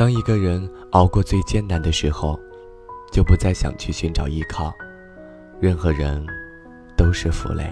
当一个人熬过最艰难的时候就不再想去寻找依靠。任何人都是负累。